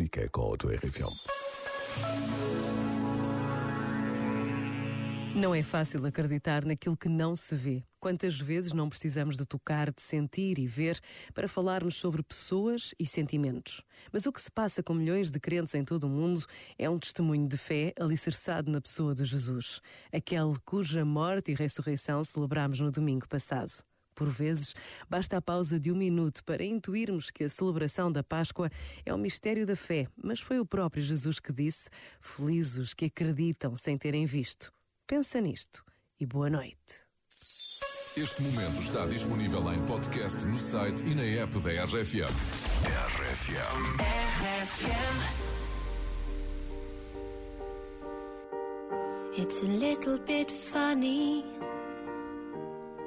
Fica com a tua RFM. Não é fácil acreditar naquilo que não se vê. Quantas vezes não precisamos de tocar, de sentir e ver para falarmos sobre pessoas e sentimentos? Mas o que se passa com milhões de crentes em todo o mundo é um testemunho de fé alicerçado na pessoa de Jesus, aquele cuja morte e ressurreição celebramos no domingo passado. Por vezes, basta a pausa de um minuto para intuirmos que a celebração da Páscoa é um mistério da fé, mas foi o próprio Jesus que disse: Felizes que acreditam sem terem visto. Pensa nisto e boa noite. Este momento está disponível em podcast no site e na app da RFM. RFM. It's a little bit funny,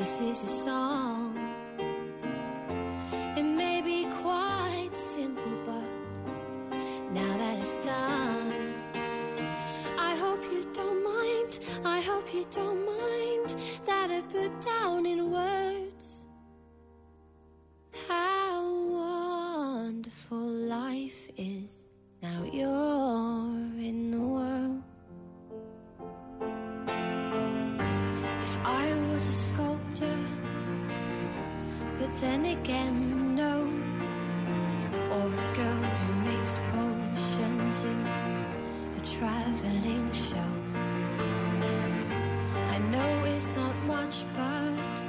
This is a song. It may be quite simple, but now that it's done. I hope you don't mind, I hope you don't mind that I put down in words how wonderful life is. Now you're in the world. If I then again, no, or a girl who makes potions in a traveling show. I know it's not much, but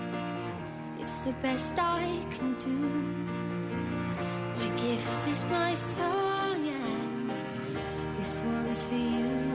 it's the best I can do. My gift is my song, and this one's for you.